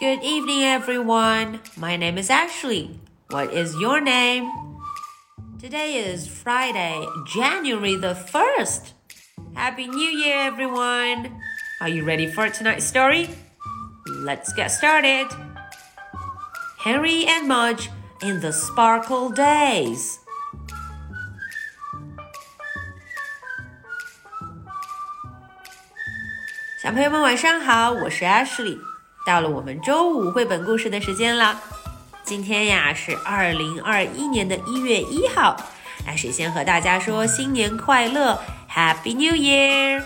Good evening, everyone. My name is Ashley. What is your name? Today is Friday, January the 1st. Happy New Year, everyone. Are you ready for tonight's story? Let's get started. Henry and Mudge in the Sparkle Days. Ashley. 到了我们周五绘本故事的时间了。今天呀是二零二一年的一月一号，那谁先和大家说新年快乐，Happy New Year！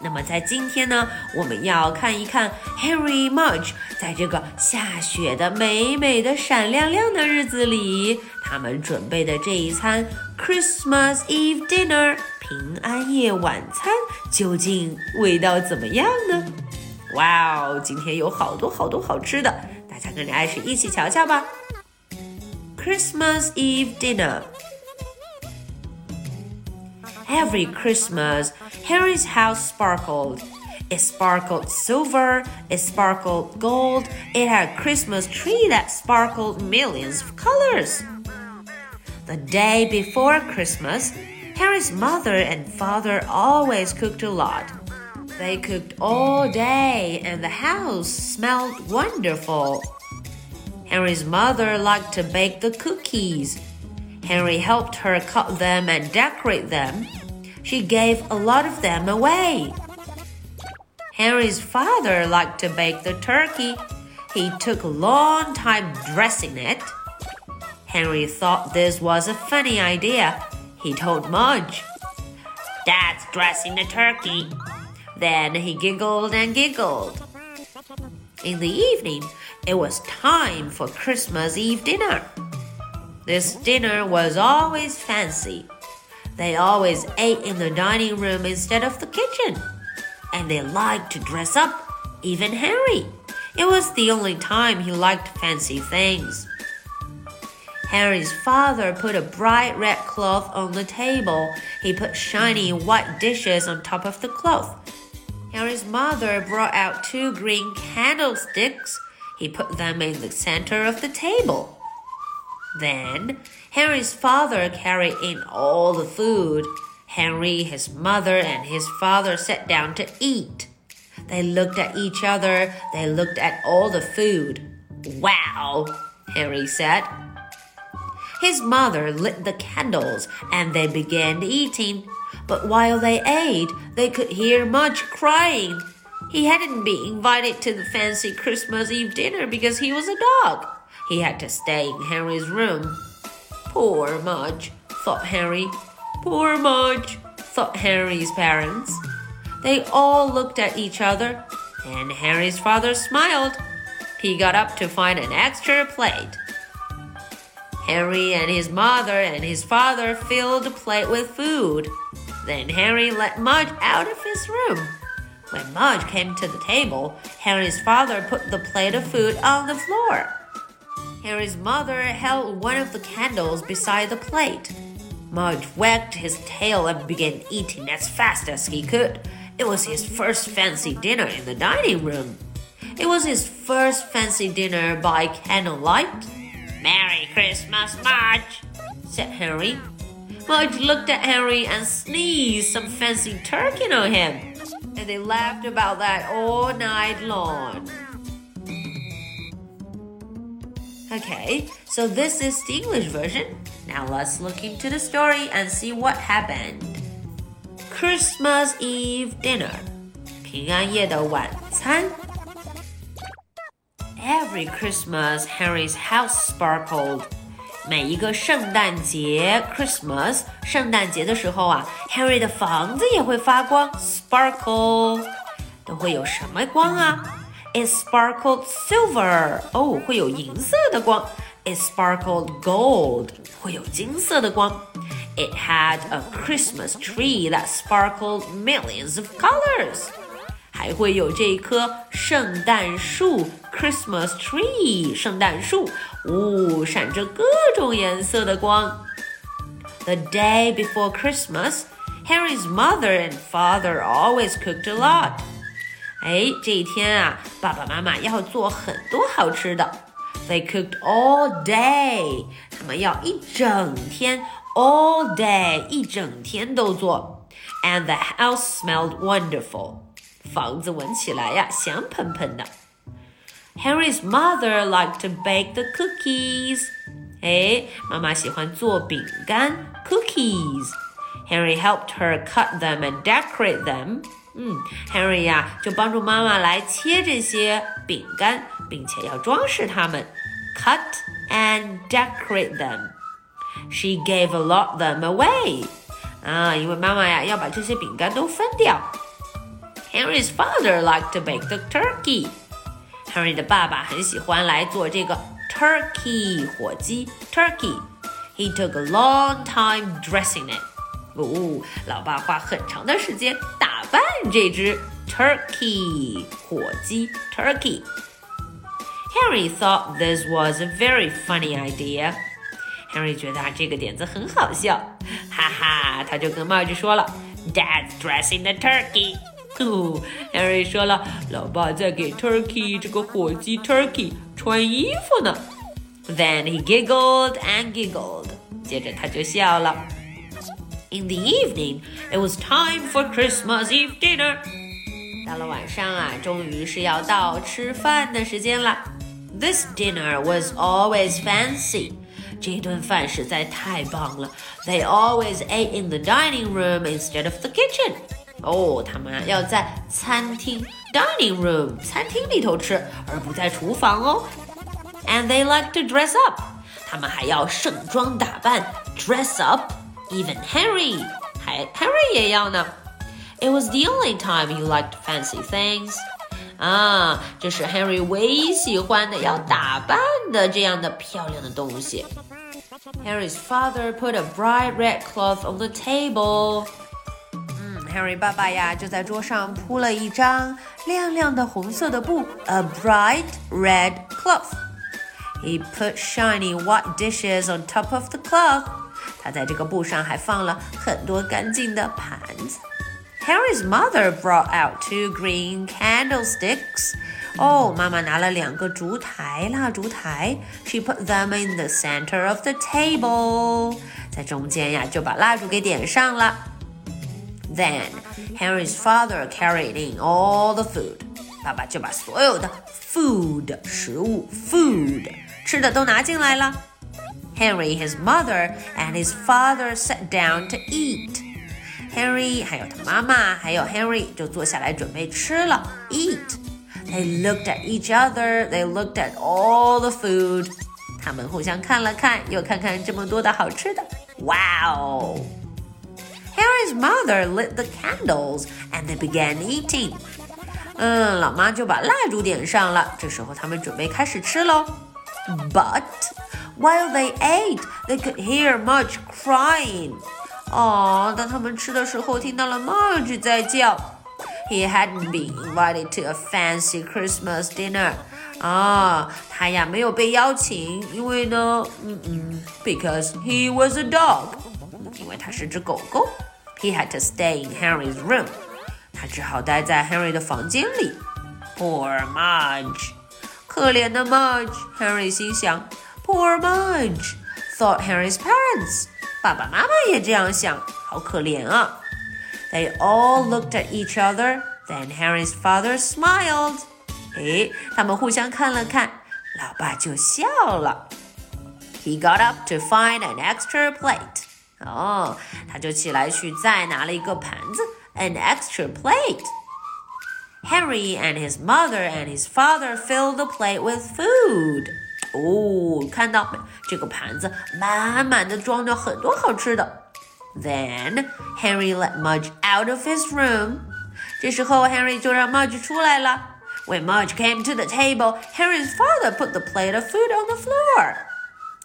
那么在今天呢，我们要看一看 Harry Mudge 在这个下雪的美美的闪亮亮的日子里，他们准备的这一餐 Christmas Eve Dinner 平安夜晚餐究竟味道怎么样呢？哇哦，今天有好多好多好吃的，大家跟着艾雪一起瞧瞧吧。Christmas Eve dinner. Every Christmas, Henry's house sparkled. It sparkled silver, it sparkled gold, it had a Christmas tree that sparkled millions of colors. The day before Christmas, Henry's mother and father always cooked a lot. They cooked all day and the house smelled wonderful. Henry's mother liked to bake the cookies. Henry helped her cut them and decorate them. She gave a lot of them away. Henry's father liked to bake the turkey. He took a long time dressing it. Henry thought this was a funny idea. He told Mudge, Dad's dressing the turkey. Then he giggled and giggled. In the evening, it was time for Christmas Eve dinner. This dinner was always fancy. They always ate in the dining room instead of the kitchen. And they liked to dress up, even Henry. It was the only time he liked fancy things. Henry's father put a bright red cloth on the table. He put shiny white dishes on top of the cloth. Henry's mother brought out two green candlesticks. He put them in the center of the table. Then Henry's father carried in all the food. Henry, his mother, and his father sat down to eat. They looked at each other. They looked at all the food. Wow, Henry said. His mother lit the candles and they began eating. But while they ate, they could hear Mudge crying. He hadn't been invited to the fancy Christmas Eve dinner because he was a dog. He had to stay in Henry's room. Poor Mudge, thought Henry. Poor Mudge, thought Henry's parents. They all looked at each other, and Henry's father smiled. He got up to find an extra plate. Henry and his mother and his father filled the plate with food. Then Henry let Mudge out of his room. When Mudge came to the table, Henry's father put the plate of food on the floor. Henry's mother held one of the candles beside the plate. Mudge wagged his tail and began eating as fast as he could. It was his first fancy dinner in the dining room. It was his first fancy dinner by candlelight. Merry Christmas, Mudge," said Henry. Mudge looked at Henry and sneezed some fancy turkey on him, and they laughed about that all night long. Okay, so this is the English version. Now let's look into the story and see what happened. Christmas Eve dinner. 平安夜的晚餐。Every Christmas, Henry's house sparkled. 每一个圣诞节 Christmas 圣诞节的时候啊，Harry 的房子也会发光，sparkle 都会有什么光啊？It sparkled silver 哦，会有银色的光。It sparkled gold 会有金色的光。It had a Christmas tree that sparkled millions of colors 还会有这棵圣诞树 （Christmas tree）。圣诞树，呜、哦，闪着各种颜色的光。The day before Christmas, Henry's mother and father always cooked a lot. 哎，这一天啊，爸爸妈妈要做很多好吃的。They cooked all day. 他们要一整天，all day，一整天都做。And the house smelled wonderful. 房子闻起来呀，香喷喷的。Henry's mother liked to bake the cookies. 哎，妈妈喜欢做饼干 cookies. Henry helped her cut them and decorate them. 嗯，Henry and decorate them. She gave a lot of them away. 啊，因为妈妈呀要把这些饼干都分掉。Henry's father liked to bake the turkey. Henry 的爸爸很喜欢来做这个 turkey 火鸡 turkey. He took a long time dressing it. 哦，老爸花很长的时间打扮这只 turkey 火鸡 turkey。Henry thought this was a very funny idea. Henry 觉得啊这个点子很好笑，哈哈，他就跟帽子说了，Dad's dressing the turkey。 哦，Henry 说了，老爸在给 turkey 这个火鸡 turkey 穿衣服呢。Then he giggled and giggled，接着他就笑了。In the evening, it was time for Christmas Eve dinner. 到了晚上啊，终于是要到吃饭的时间了。This dinner was always fancy. 这顿饭实在太棒了。They always ate in the dining room instead of the kitchen. 哦，他们要在餐厅 （dining room） 餐厅里头吃，而不在厨房哦。And they like to dress up，他们还要盛装打扮 （dress up）。Even Even Henry 也要呢。It was the only time he liked fancy things。啊，这是 Henry 唯一喜欢的要打扮的这样的漂亮的东西。Henry's father put a bright red cloth on the table. 嗯，Henry 爸爸呀就在桌上铺了一张亮亮的红色的布，a bright red cloth. He put shiny white dishes on top of the cloth. 他在这个布上还放了很多干净的盘子。Harry's mother brought out two green candlesticks. 哦，妈妈拿了两个烛台，蜡烛台。She put them in the center of the table. 在中间呀，就把蜡烛给点上了。 Then Henry's father carried in all the food. 爸爸就把所有的 food 食物 food 吃的都拿进来了。Henry, his mother, and his father sat down to eat. Henry 还有他妈妈，还有 Henry 就坐下来准备吃了，eat. They looked at each other. They looked at all the food. 他们互相看了看，又看看这么多的好吃的。Wow! Henry's mother lit the candles and they began eating. 嗯，老妈就把蜡烛点上了。这时候他们准备开始吃喽。But while they ate, they could hear Mudge crying. 哦，当他们吃的时候，听到了 Mudge 在叫。He hadn't been invited to a fancy Christmas dinner. 啊，他呀没有被邀请，因为呢，嗯嗯，because he was a dog. 因为他是只狗狗。He had to stay in Henry's room. 他只好待在 Henry 的房间里。Poor Mudge，可怜的 Mudge。Henry 心想。Poor Mudge, thought Harry's parents. 爸爸妈妈也这样想，好可怜啊。They all looked at each other. Then Harry's father smiled. 诶，他们互相看了看，老爸就笑了。He got up to find an extra plate. 哦，他就起来去再拿了一个盘子，an extra plate. Harry and his mother and his father filled the plate with food. 哦，看到没？这个盘子满满的装着很多好吃的。Then Henry let Mudge out of his room。这时候 Henry 就让 Mudge 出来了。When Mudge came to the table, Henry's father put the plate of food on the floor。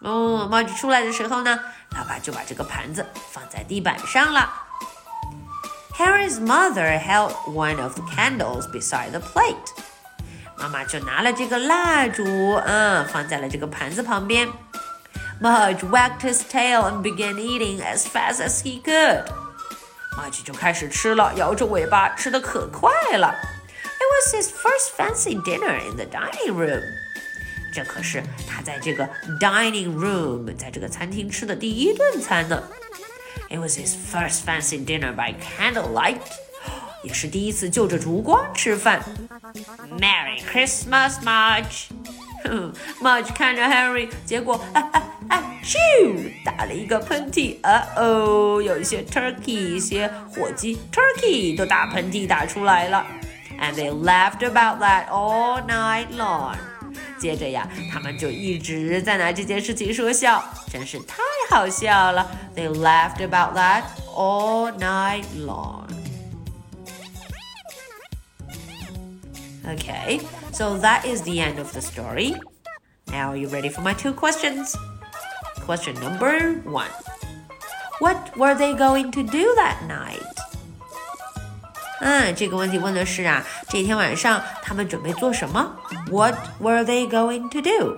哦，Mudge 出来的时候呢， 爸爸就把这个盘子放在地板上了。Henry's mother held one of the candles beside the plate。妈妈就拿了这个蜡烛，嗯，放在了这个盘子旁边。Mudge wagged his tail and began eating as fast as he could。Mudge 就开始吃了，摇着尾巴，吃的可快了。It was his first fancy dinner in the dining room。这可是他在这个 dining room，在这个餐厅吃的第一顿餐呢。It was his first fancy dinner by candlelight，也是第一次就着烛光吃饭。Merry Christmas, Mudge。Mudge 看着 Henry，结果啊啊啊咻，打了一个喷嚏。啊哦，有一些 turkey，一些火鸡 turkey 都打喷嚏打出来了。And they laughed about that all night long. 接着呀，他们就一直在拿这件事情说笑，真是太好笑了。They laughed about that all night long. Okay, so that is the end of the story. Now, are you ready for my two questions? Question number one What were they going to do that night? 嗯，这个问题问的是啊，这天晚上他们准备做什么 ？What were they going to do?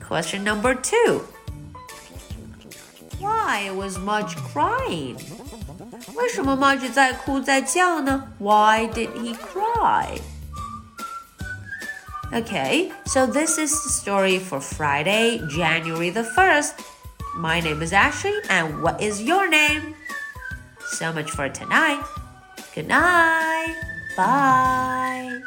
Question number two. Why was Mudge crying? 为什么 Mudge 在哭在叫呢？Why did he cry? Okay, so this is the story for Friday, January the 1st. My name is Ashley, and what is your name? So much for tonight. Good night. Bye.